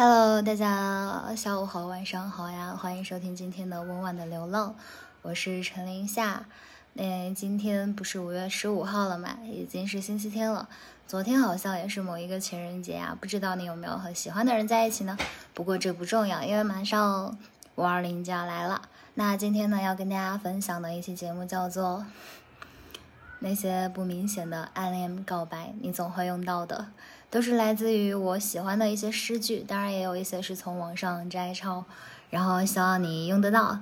Hello，大家下午好，晚上好呀！欢迎收听今天的温婉的流浪，我是陈林夏。那今天不是五月十五号了嘛，已经是星期天了。昨天好像也是某一个情人节啊，不知道你有没有和喜欢的人在一起呢？不过这不重要，因为马上五二零就要来了。那今天呢，要跟大家分享的一期节目叫做《那些不明显的暗恋告白，你总会用到的》。都是来自于我喜欢的一些诗句，当然也有一些是从网上摘抄，然后希望你用得到。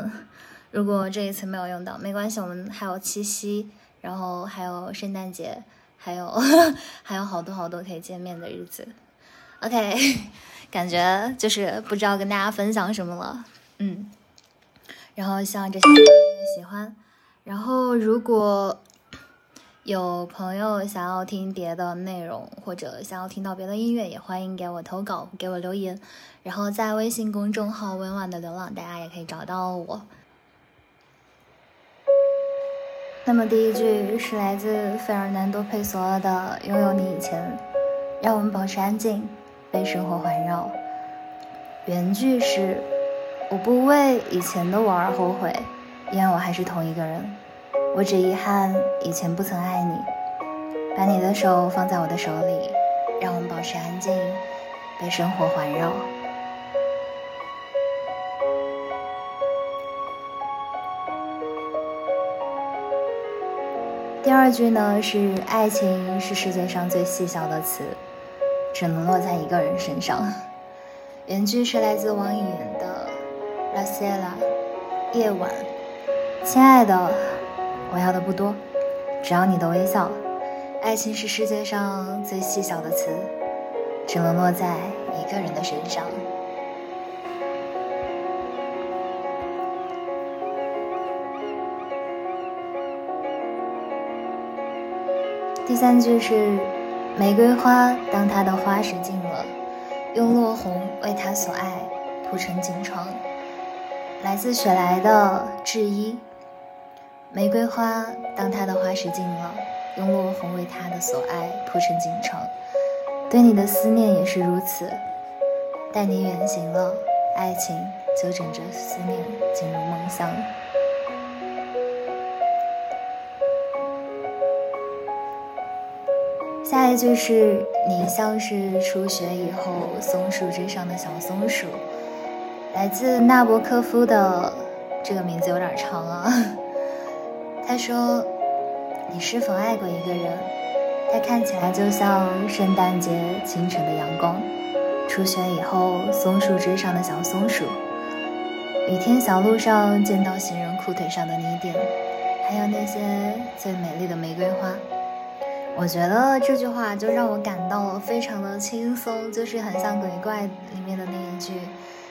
如果这一次没有用到，没关系，我们还有七夕，然后还有圣诞节，还有 还有好多好多可以见面的日子。OK，感觉就是不知道跟大家分享什么了，嗯。然后希望这些朋友喜欢。然后如果。有朋友想要听别的内容，或者想要听到别的音乐，也欢迎给我投稿，给我留言。然后在微信公众号“温婉的流浪”，大家也可以找到我。那么第一句是来自费尔南多·佩索的《拥有你以前，让我们保持安静，被生活环绕》。原句是：我不为以前的我而后悔，因为我还是同一个人。我只遗憾以前不曾爱你，把你的手放在我的手里，让我们保持安静，被生活环绕。第二句呢是爱情是世界上最细小的词，只能落在一个人身上。原句是来自王颖的《La Sera》，夜晚，亲爱的。我要的不多，只要你的微笑。爱情是世界上最细小的词，只能落在一个人的身上。第三句是：玫瑰花，当它的花时尽了，用落红为它所爱铺成锦床。来自雪莱的致一。玫瑰花，当它的花时尽了，用落红为它的所爱铺成锦床。对你的思念也是如此。待你远行了，爱情就枕着思念进入梦乡。下一句是你像是初雪以后松树枝上的小松鼠。来自纳博科夫的，这个名字有点长啊。他说：“你是否爱过一个人？他看起来就像圣诞节清晨的阳光，初雪以后松树枝上的小松鼠，雨天小路上见到行人裤腿上的泥点，还有那些最美丽的玫瑰花。”我觉得这句话就让我感到非常的轻松，就是很像鬼怪里面的那一句：“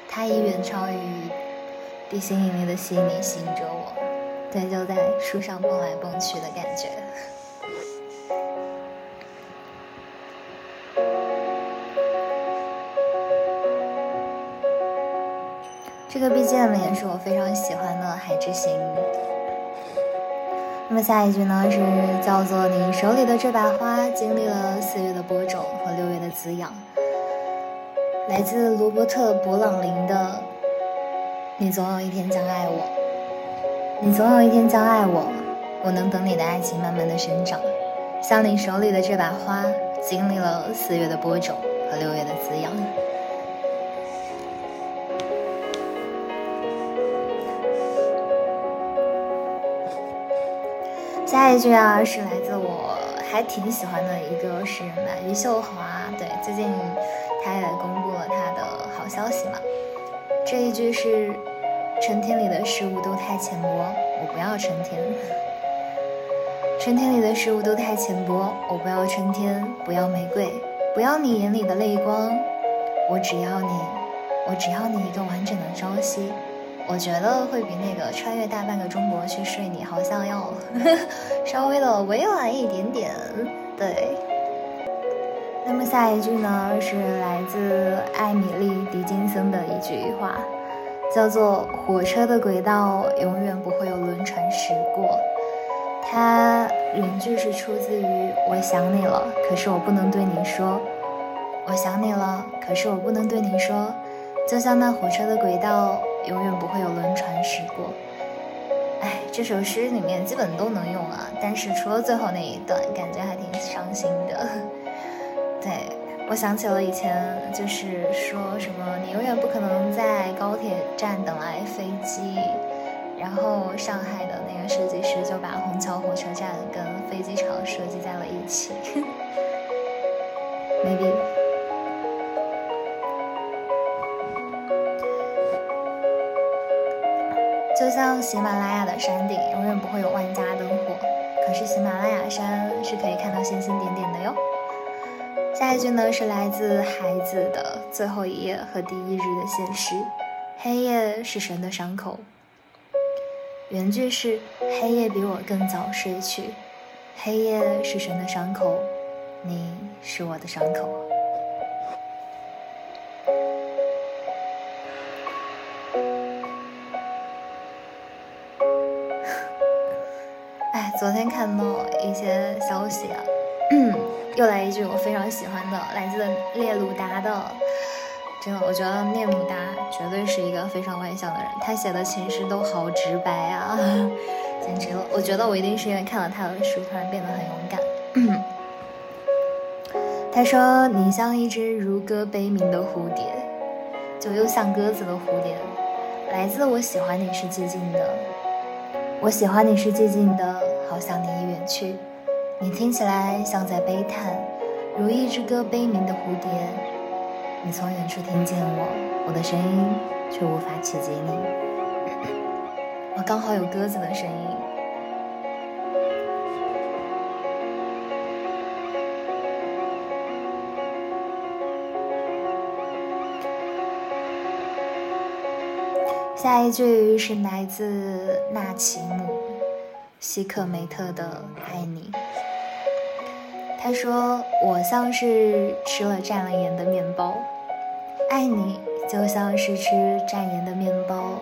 他以远超于地心引力的吸引力吸引着我。”对，就在树上蹦来蹦去的感觉。这个 BGM 也是我非常喜欢的《海之行》。那么下一句呢，是叫做“你手里的这把花，经历了四月的播种和六月的滋养”，来自罗伯特·勃朗林的“你总有一天将爱我”。你总有一天将爱我，我能等你的爱情慢慢的生长，像你手里的这把花，经历了四月的播种和六月的滋养。下一句啊，是来自我还挺喜欢的一个诗人吧，余秀华。对，最近他也公布了他的好消息嘛。这一句是。春天里的事物都太浅薄，我不要春天。春天里的事物都太浅薄，我不要春天，不要玫瑰，不要你眼里的泪光，我只要你，我只要你一个完整的朝夕。我觉得会比那个穿越大半个中国去睡你好像要 稍微的委婉一点点。对。那么下一句呢，是来自艾米丽·狄金森的一句话。叫做火车的轨道永远不会有轮船驶过。它原句是出自于我想你了，可是我不能对你说。我想你了，可是我不能对你说，就像那火车的轨道永远不会有轮船驶过。哎，这首诗里面基本都能用啊，但是除了最后那一段，感觉还挺伤心的。对我想起了以前，就是说什么你永远不可能在高铁站等来飞机，然后上海的那个设计师就把虹桥火车站跟飞机场设计在了一起。Maybe。就像喜马拉雅的山顶永远不会有万家灯火，可是喜马拉雅山是可以看到星星点点的哟。下一句呢是来自孩子的最后一页和第一日的现实：黑夜是神的伤口。原句是黑夜比我更早睡去，黑夜是神的伤口，你是我的伤口。哎，昨天看到一些消息啊。又来一句我非常喜欢的，来自列鲁达的。真的，我觉得聂鲁达绝对是一个非常外向的人，他写的情诗都好直白啊，简直了！我觉得我一定是因为看了他的书，突然变得很勇敢。他说：“你像一只如歌悲鸣的蝴蝶，就又像鸽子的蝴蝶，来自我喜欢你是寂静的，我喜欢你是寂静的，好想你已远去。”你听起来像在悲叹，如一只歌悲鸣的蝴蝶。你从远处听见我，我的声音却无法企及你。我刚好有鸽子的声音。下一句是来自纳奇姆·希克梅特的《爱你》。他说：“我像是吃了蘸了盐的面包，爱你就像是吃蘸盐的面包，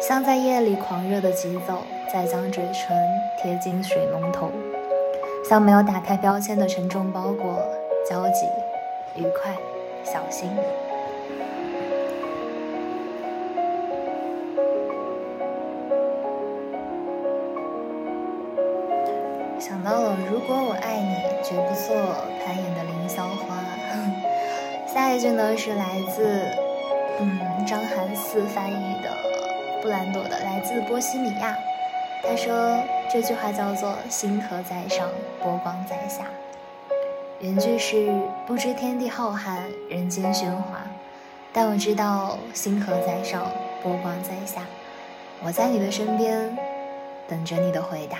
像在夜里狂热的疾走，再将嘴唇贴近水龙头，像没有打开标签的沉重包裹，焦急、愉快、小心。”想到了，如果我爱你，绝不做攀岩的凌霄花。下一句呢是来自嗯张涵四翻译的布兰朵的，来自波西米亚。他说这句话叫做“星河在上，波光在下”。原句是不知天地浩瀚，人间喧哗，但我知道星河在上，波光在下。我在你的身边，等着你的回答。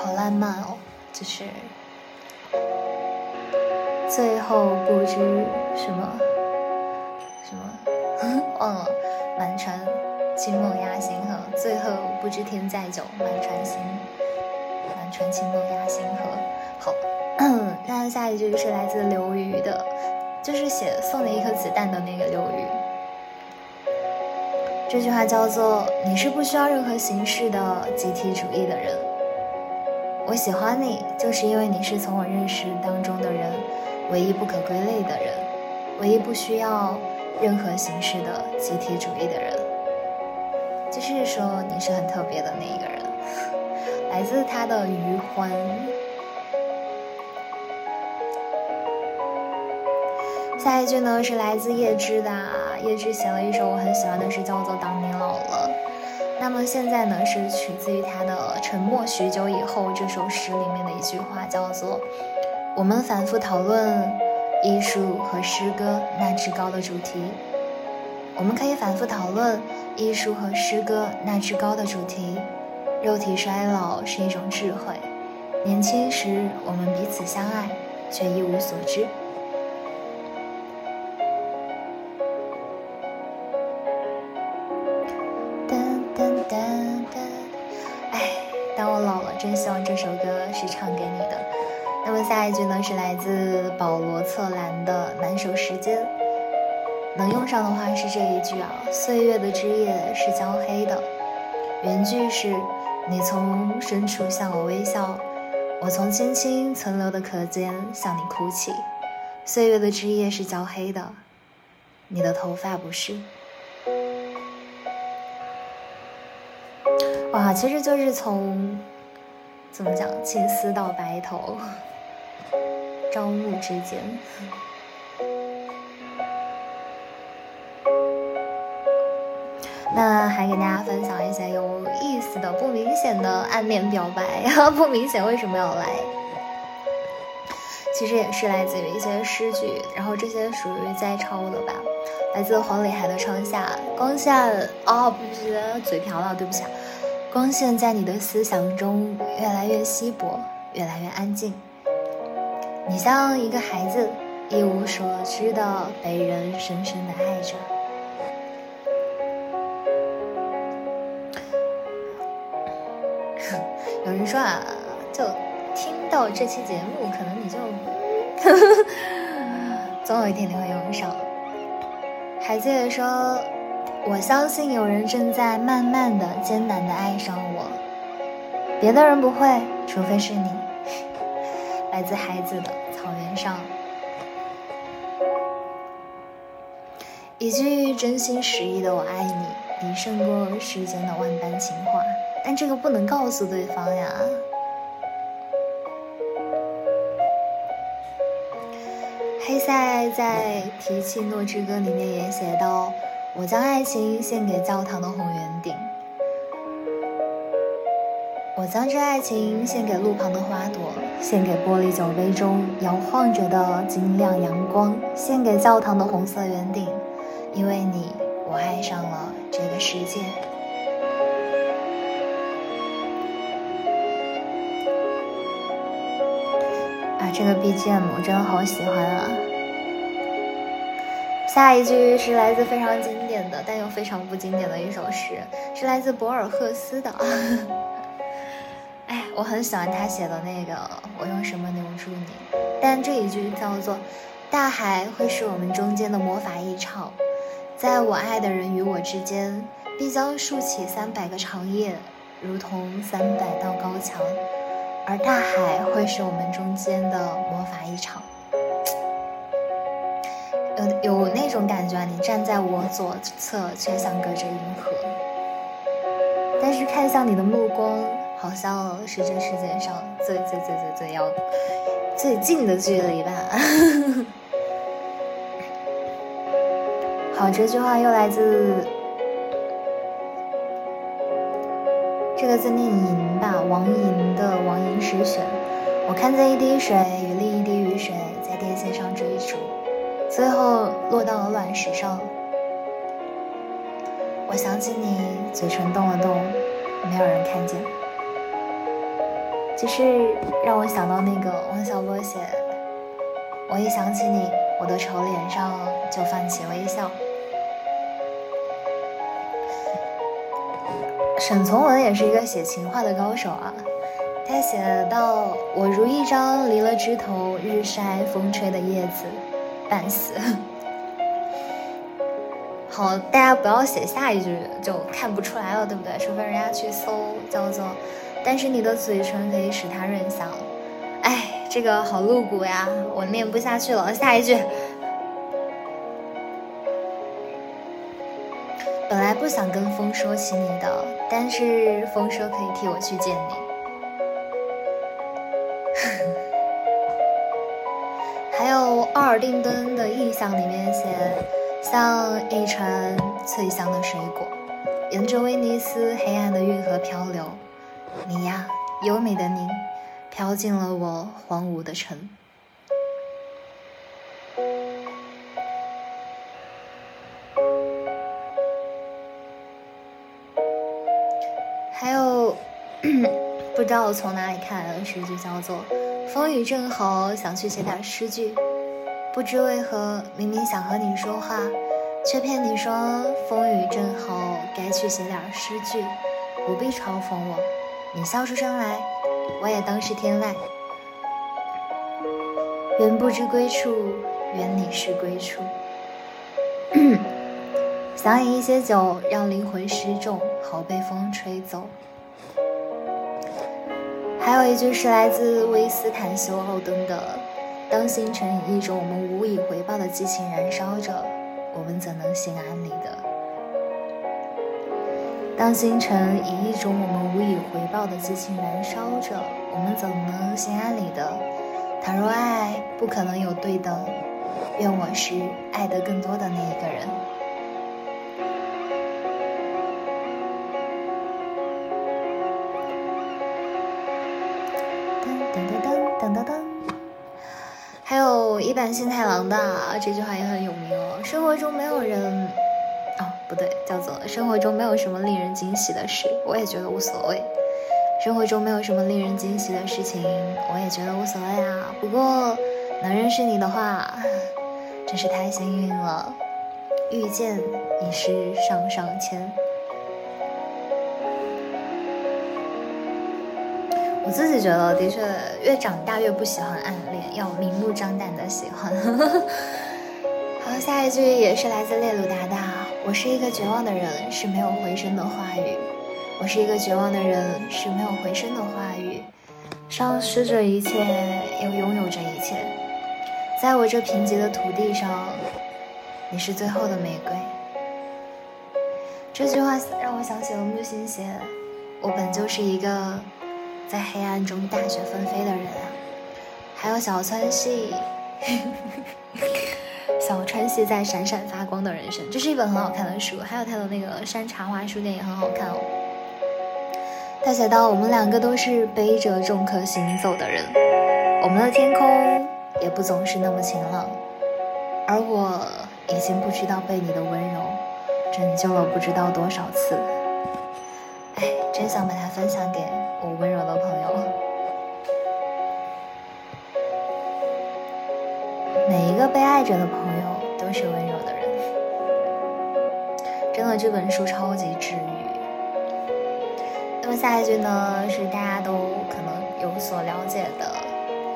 好浪漫哦，就是最后不知什么什么 忘了，满船清梦压星河。最后不知天在久，满船星满船清梦压星河。好，那下一句是来自刘瑜的，就是写送你一颗子弹的那个刘瑜。这句话叫做：你是不需要任何形式的集体主义的人。我喜欢你，就是因为你是从我认识当中的人，唯一不可归类的人，唯一不需要任何形式的集体主义的人。就是说，你是很特别的那一个人，来自他的余欢。下一句呢是来自叶芝的，叶芝写了一首我很喜欢的诗，叫做《当你》。那么现在呢，是取自于他的《沉默许久以后》这首诗里面的一句话，叫做：“我们反复讨论艺术和诗歌那至高的主题。我们可以反复讨论艺术和诗歌那至高的主题。肉体衰老是一种智慧。年轻时我们彼此相爱，却一无所知。”一句呢，是来自保罗·策兰的《难守时间》。能用上的话是这一句啊：“岁月的枝叶是焦黑的。”原句是：“你从深处向我微笑，我从青青存留的壳间向你哭泣。岁月的枝叶是焦黑的，你的头发不是。哇，其实就是从怎么讲，青丝到白头，朝暮之间。那还给大家分享一些有意思的、不明显的暗恋表白，不明显为什么要来？其实也是来自于一些诗句，然后这些属于摘抄的吧。来自黄礼海的《窗下》，光线哦，不是嘴瓢了，对不起。光线在你的思想中越来越稀薄，越来越安静。你像一个孩子，一无所知的被人深深的爱着。有人说啊，就听到这期节目，可能你就，总有一天你会用上。海子也说，我相信有人正在慢慢的、艰难的爱上我，别的人不会，除非是你。来自孩子的草原上，一句真心实意的“我爱你”，已胜过世间的万般情话。但这个不能告诉对方呀。黑塞在《提契诺之歌》里面也写道：“我将爱情献给教堂的红圆顶，我将这爱情献给路旁的花朵，献给玻璃酒杯中摇晃着的晶亮阳光，献给教堂的红色圆顶，因为你，我爱上了这个世界。”啊这个 BGM 我真的好喜欢啊！下一句是来自非常经典的，但又非常不经典的一首诗，是来自博尔赫斯的。我很喜欢他写的那个“我用什么留住你”，但这一句叫做“大海会是我们中间的魔法一场，在我爱的人与我之间，必将竖起三百个长夜，如同三百道高墙。”而大海会是我们中间的魔法一场，有有那种感觉啊！你站在我左侧，却像隔着银河，但是看向你的目光，好像是这世界上最最最最最要最近的距离吧。好，这句话又来自。这个字念银吧，王银的王银诗选。我看见一滴水与另一滴雨水在电线上追逐，最后落到了卵石上。我想起你，嘴唇动了动，没有人看见。就是让我想到那个王小波写，我一想起你，我的丑脸上就泛起微笑。沈从文也是一个写情话的高手啊，他写到：“我如一张离了枝头、日晒风吹的叶子，半死。”好，大家不要写下一句，就看不出来了，对不对？除非人家去搜，叫做“但是你的嘴唇可以使它润香”。哎，这个好露骨呀，我念不下去了。下一句。本来不想跟风说起你的，但是风说可以替我去见你。还有奥尔丁敦的印象里面写，像一船脆香的水果，沿着威尼斯黑暗的运河漂流。你呀，优美的你，飘进了我荒芜的城。还有 不知道从哪里看的诗句，叫做“风雨正好，想去写点诗句，不知为何，明明想和你说话，却骗你说风雨正好，该去写点诗句，不必嘲讽我。你笑出声来，我也当是天籁。人不知归处，原你是归处。想饮一些酒，让灵魂失重，好被风吹走。还有一句是来自威斯坦休奥登的：“当星辰以一种我们无以回报的激情燃烧着，我们怎能心安理得？”当星辰以一种我们无以回报的激情燃烧着，我们怎能心安理得？倘若爱不可能有对等，愿我是爱得更多的那一个人。噔噔噔噔噔噔噔，还有一版新太郎的这句话也很有名哦。生活中没有人，不对，叫做生活中没有什么令人惊喜的事，我也觉得无所谓。生活中没有什么令人惊喜的事情，我也觉得无所谓啊。不过能认识你的话，真是太幸运了，遇见已是上上签。我自己觉得，的确越长大越不喜欢暗恋，要明目张胆的喜欢。好，下一句也是来自列鲁达达：“我是一个绝望的人，是没有回声的话语。我是一个绝望的人，是没有回声的话语。丧失着一切，又拥有着一切。在我这贫瘠的土地上，你是最后的玫瑰。”这句话让我想起了木心写：“我本就是一个。”在黑暗中大雪纷飞的人啊，还有小川系，珍惜在闪闪发光的人生，这是一本很好看的书，还有他的那个山茶花书店也很好看哦。他写到，我们两个都是背着重壳行走的人，我们的天空也不总是那么晴朗，而我已经不知道被你的温柔拯救了不知道多少次。哎，真想把它分享给我温柔的朋友。每一个被爱着的朋友都是温柔的人。真的，这本书超级治愈。那么下一句呢，是大家都可能有所了解的，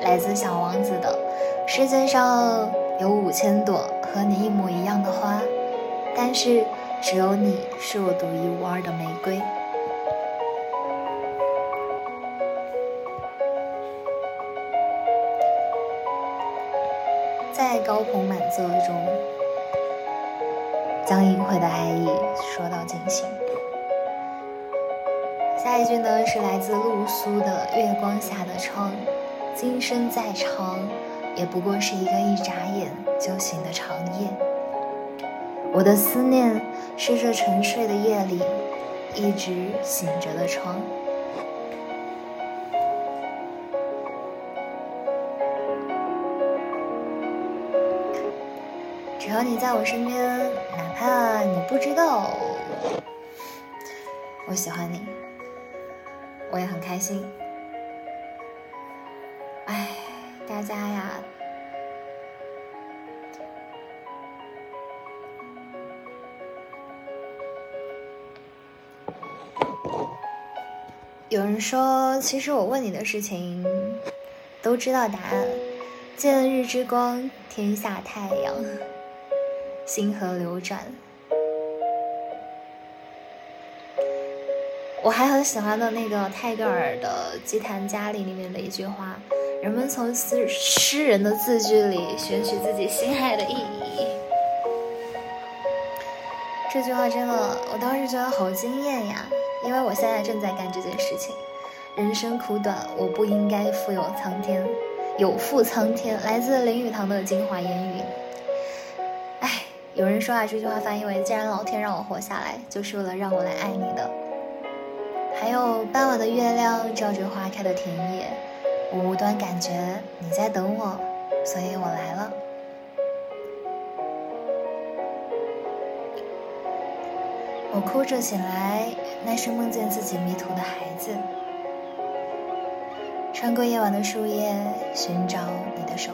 来自小王子的：“世界上有五千朵和你一模一样的花，但是只有你是我独一无二的玫瑰。”在高朋满座中，将隐晦的爱意说到尽兴。下一句呢，是来自露苏的《月光下的窗》，今生再长，也不过是一个一眨眼就醒的长夜。我的思念是这沉睡的夜里一直醒着的窗。你在我身边，哪怕你。不知道我喜欢你，我也很开心。哎，大家呀，有人说，其实我问你。的事情都知道答案。见日之光，天下太阳。星河流转，我还很喜欢的那个泰戈尔的《祭坛佳丽》里面的一句话：“人们从诗诗人的字句里选取自己心爱的意义。”这句话真的，我当时觉得好惊艳呀！因为我现在正在干这件事情。人生苦短，我不应该负有苍天，有负苍天。来自林语堂的精华言语。有人说啊，这句话翻译为：既然老天让我活下来，就是为了让我来爱你的。还有傍晚的月亮照着花开的田野，我无端感觉你在等我，所以我来了。我哭着醒来，那是梦见自己迷途的孩子，穿过夜晚的树叶，寻找你的手。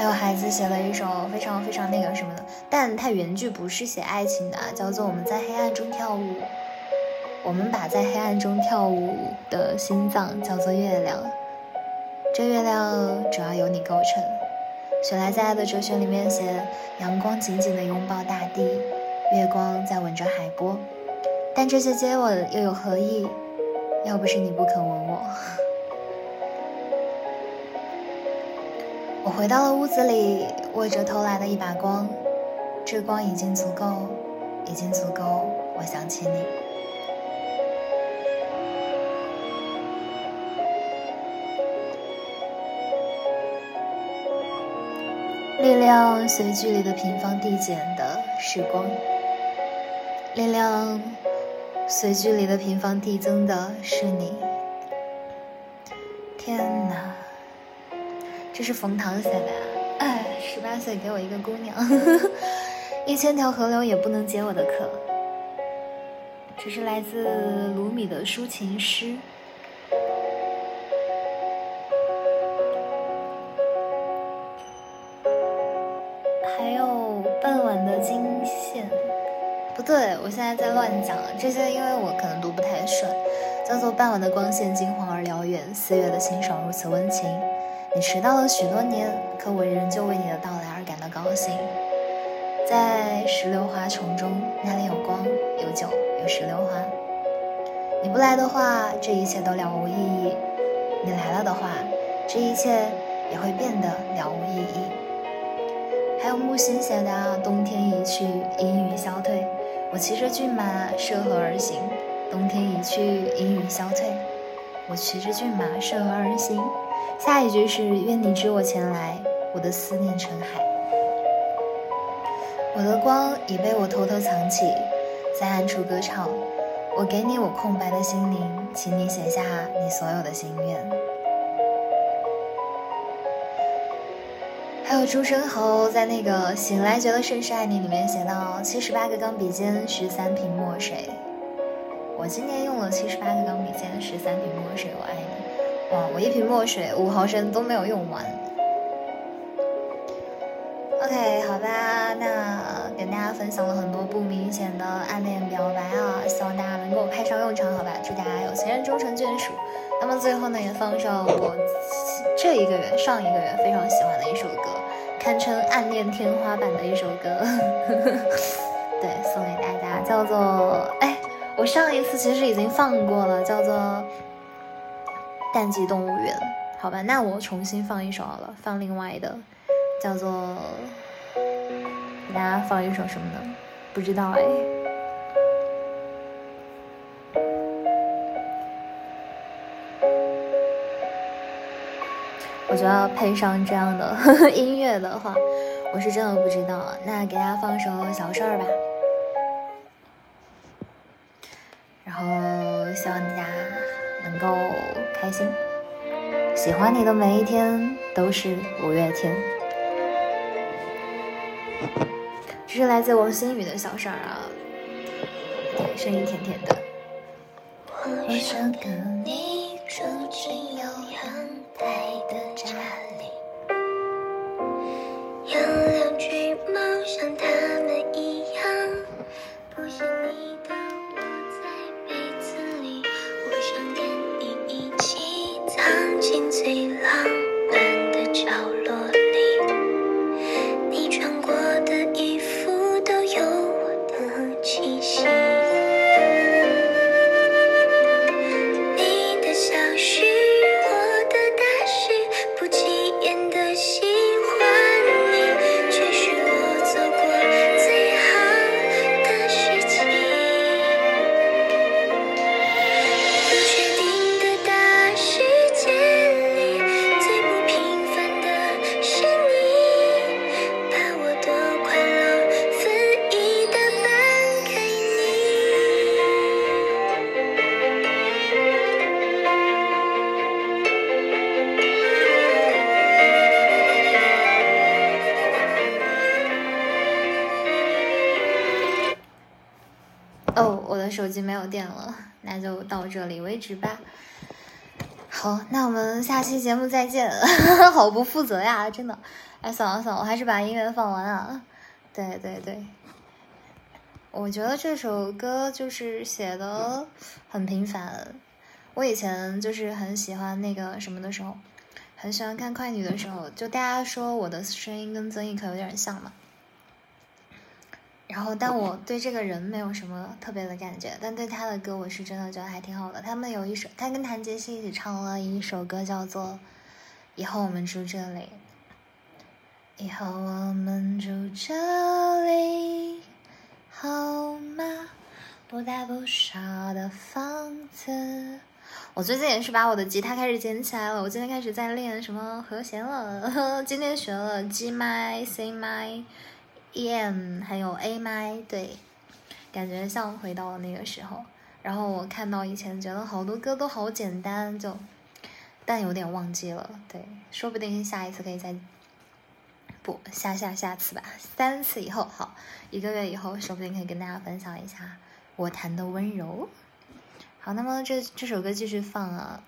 还有孩子写了一首非常非常那个什么的，但他原句不是写爱情的，叫做《我们在黑暗中跳舞》。我们把在黑暗中跳舞的心脏叫做月亮，这月亮主要由你构成。雪莱在《爱的哲学》里面写：阳光紧紧地拥抱大地，月光在吻着海波。但这些接吻又有何意？要不是你不肯吻我。我回到了屋子里，握着偷来的一把光，这光已经足够，已经足够，我想起你。力量随距离的平方递减的是光，力量随距离的平方递增的是你。这是冯唐写的，哎，十八岁给我一个姑娘，一千条河流也不能解我的渴。这是来自卢米的抒情诗，还有傍晚的金线，不对，我现在在乱讲，这些因为我可能读不太顺，叫做傍晚的光线金黄而辽远，四月的清爽如此温情。你迟到了许多年，可我仍旧为你的到来而感到高兴。在石榴花丛中，那里有光，有酒，有石榴花。你不来的话，这一切都了无意义；你来了的话，这一切也会变得了无意义。还有木心写的“冬天一去，阴雨消退”，我骑着骏马涉河而行。冬天一去，阴雨消退，我骑着骏马涉河而行。下一句是愿你知我前来，我的思念成海。我的光已被我偷偷藏起，在暗处歌唱。我给你我空白的心灵，请你写下你所有的心愿。还有朱生豪在那个醒来觉得甚是爱你里面写到七十八个钢笔尖，十三瓶墨水。我今年用了七十八个钢笔尖，十三瓶墨水，我爱你。哇，我一瓶墨水五毫升都没有用完。OK，好吧，那跟大家分享了很多不明显的暗恋表白啊，希望大家能够派上用场，好吧？祝大家有情人终成眷属。那么最后呢，也放上我这一个月、上一个月非常喜欢的一首歌，堪称暗恋天花板的一首歌。对，送给大家，叫做……哎，我上一次其实已经放过了，叫做。淡季动物园，好吧，那我重新放一首好了，放另外的，叫做，给大家放一首什么呢？不知道哎。我觉得配上这样的 音乐的话，我是真的不知道。那给大家放首小事儿吧，然后希望大家能够。开心，喜欢你的每一天都是五月天。这是来自王心宇的小事儿啊，对，声音甜甜的。我想跟你机没有电了，那就到这里为止吧。好，那我们下期节目再见。好不负责呀，真的。哎，算了算了，我还是把音乐放完啊。对对对，我觉得这首歌就是写的很平凡。我以前就是很喜欢那个什么的时候，很喜欢看快女的时候，就大家说我的声音跟曾轶可有点像嘛。然后，但我对这个人没有什么特别的感觉，但对他的歌我是真的觉得还挺好的。他们有一首，他跟谭杰希一起唱了一首歌，叫做《以后我们住这里》。以后我们住这里，好吗？不大不小的房子。我最近也是把我的吉他开始捡起来了，我今天开始在练什么和弦了。今天学了 G 麦、C 麦。E M 还有 A 麦，对，感觉像回到了那个时候。然后我看到以前觉得好多歌都好简单，就，但有点忘记了。对，说不定下一次可以再，不下下下次吧，三次以后好，一个月以后说不定可以跟大家分享一下我弹的温柔。好，那么这这首歌继续放啊。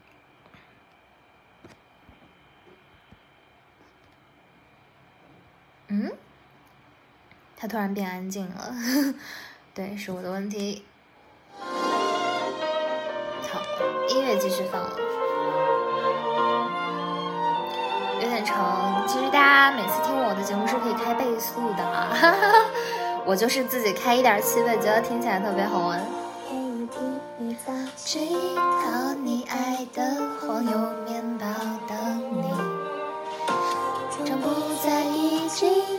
嗯？他突然变安静了，对，是我的问题。好，音乐继续放了，有点长。其实大家每次听我的节目是可以开倍速的，哈哈，我就是自己开一点七倍，觉得听起来特别好玩。你爱的黄油面包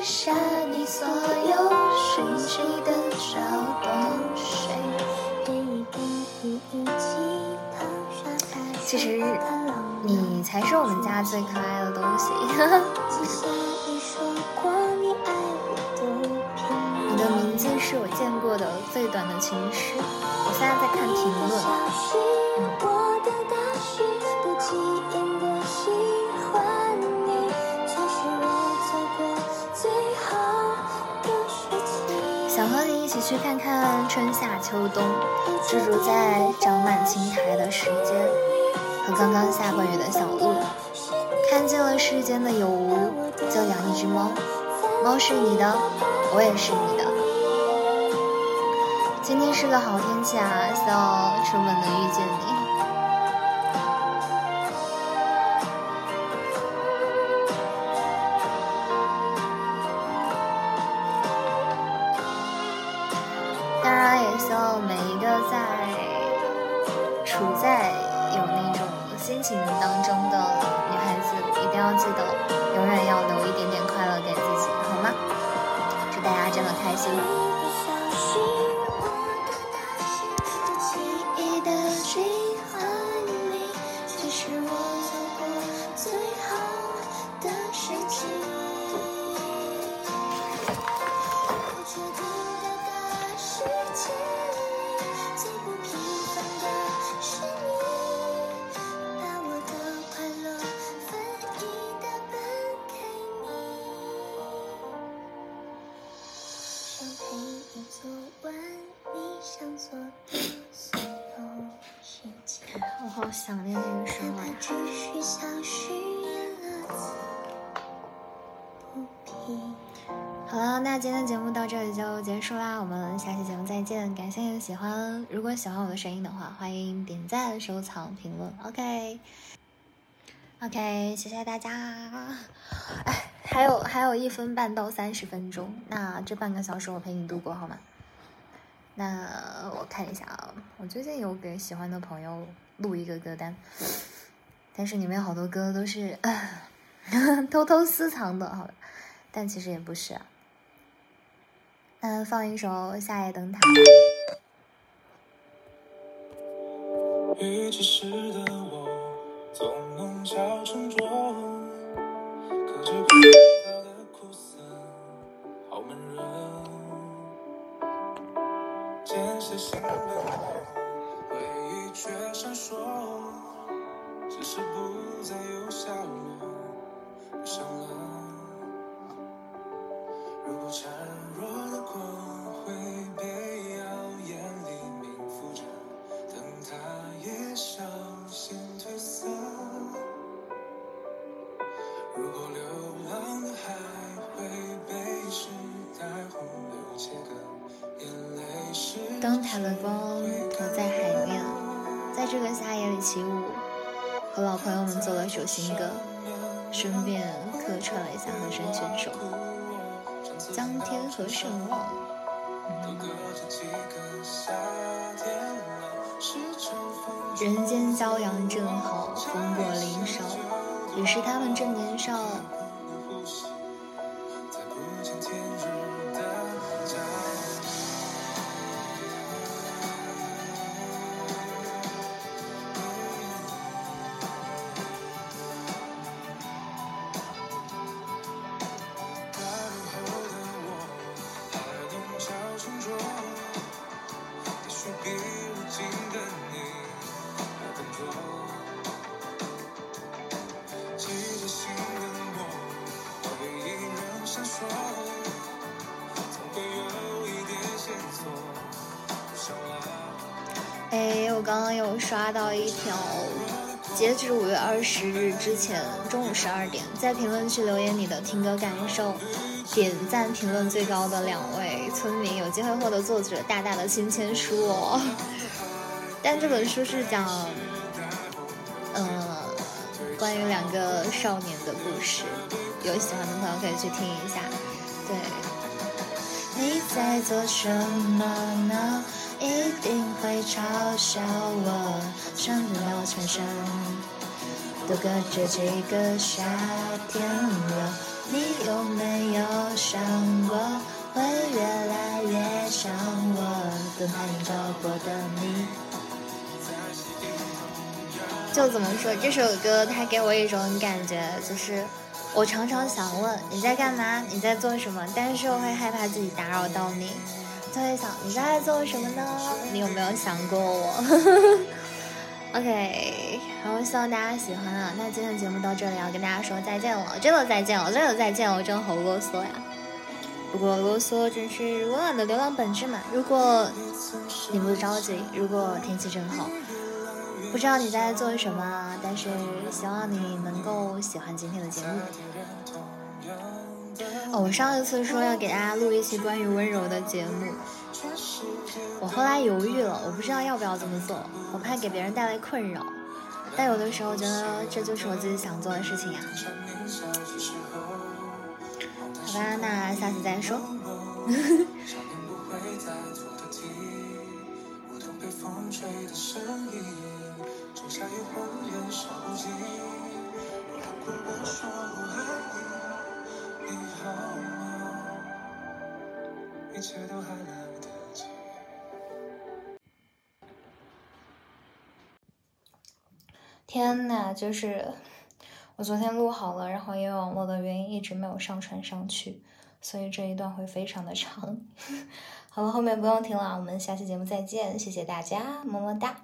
所有讯息的小东西。其实你才是我们家最可爱的东西。你的名字是我见过的最短的情诗。我现在在看评论。去看看春夏秋冬，驻足在长满青苔的时间和刚刚下过雨的小路，看见了世间的有无，就养一只猫。猫是你的，我也是你的。今天是个好天气啊，希望出门能遇见你。事情我确定的大世界里最不平凡的是你把我的快乐分一大半给你想陪你做完你想做的所有事情我好想念那个时候哪怕只是小今天节目到这里就结束啦，我们下期节目再见感谢你的喜欢，如果喜欢我的声音的话，欢迎点赞、收藏、评论。OK，OK，谢谢大家。哎，还有还有一分半到三十分钟，那这半个小时我陪你度过好吗？那我看一下啊，我最近有给喜欢的朋友录一个歌单，但是里面好多歌都是 偷偷私藏的，好吧，但其实也不是啊。嗯，放一首《夏夜灯塔》。雨季时的我，总能笑成拙，可这枯燥的苦涩，好闷热。渐斜心的回忆却闪烁，只是不再有笑容，不想了。如果缠灯塔的光投在海面，在这个夏夜里起舞，和老朋友们做了首新歌。顺便客串了一下和声选手江天和盛望。人间骄阳正好，风过林梢，于是他们正年少。十日之前中午十二点，在评论区留言你的听歌感受，点赞评论最高的两位村民有机会获得作者大大的亲签书哦。但这本书是讲，嗯，关于两个少年的故事，有喜欢的朋友可以去听一下。对，你在做什么呢？一定会嘲笑我，上不了衬衫，都隔着几个夏天了，你有没有想过，会越来越像我，等待你找过的你。就怎么说，这首歌它给我一种感觉，就是我常常想问你在干嘛，你在做什么，但是我会害怕自己打扰到你。就会想你在做什么呢？你有没有想过我呵呵 ？OK，然后希望大家喜欢啊！那今天的节目到这里要跟大家说再见了，真的再见了，真的再见了，我真的好啰嗦呀！不过啰嗦真是温暖的流浪本质嘛。如果你不着急，如果天气正好，不知道你在做什么，但是希望你能够喜欢今天的节目。哦，我上一次说要给大家录一期关于温柔的节目，我后来犹豫了，我不知道要不要这么做，我怕给别人带来困扰。但有的时候觉得这就是我自己想做的事情呀。好吧，那下次再说。天呐，就是我昨天录好了，然后因为网络的原因一直没有上传上去，所以这一段会非常的长。好了，后面不用听了，我们下期节目再见，谢谢大家，么么哒。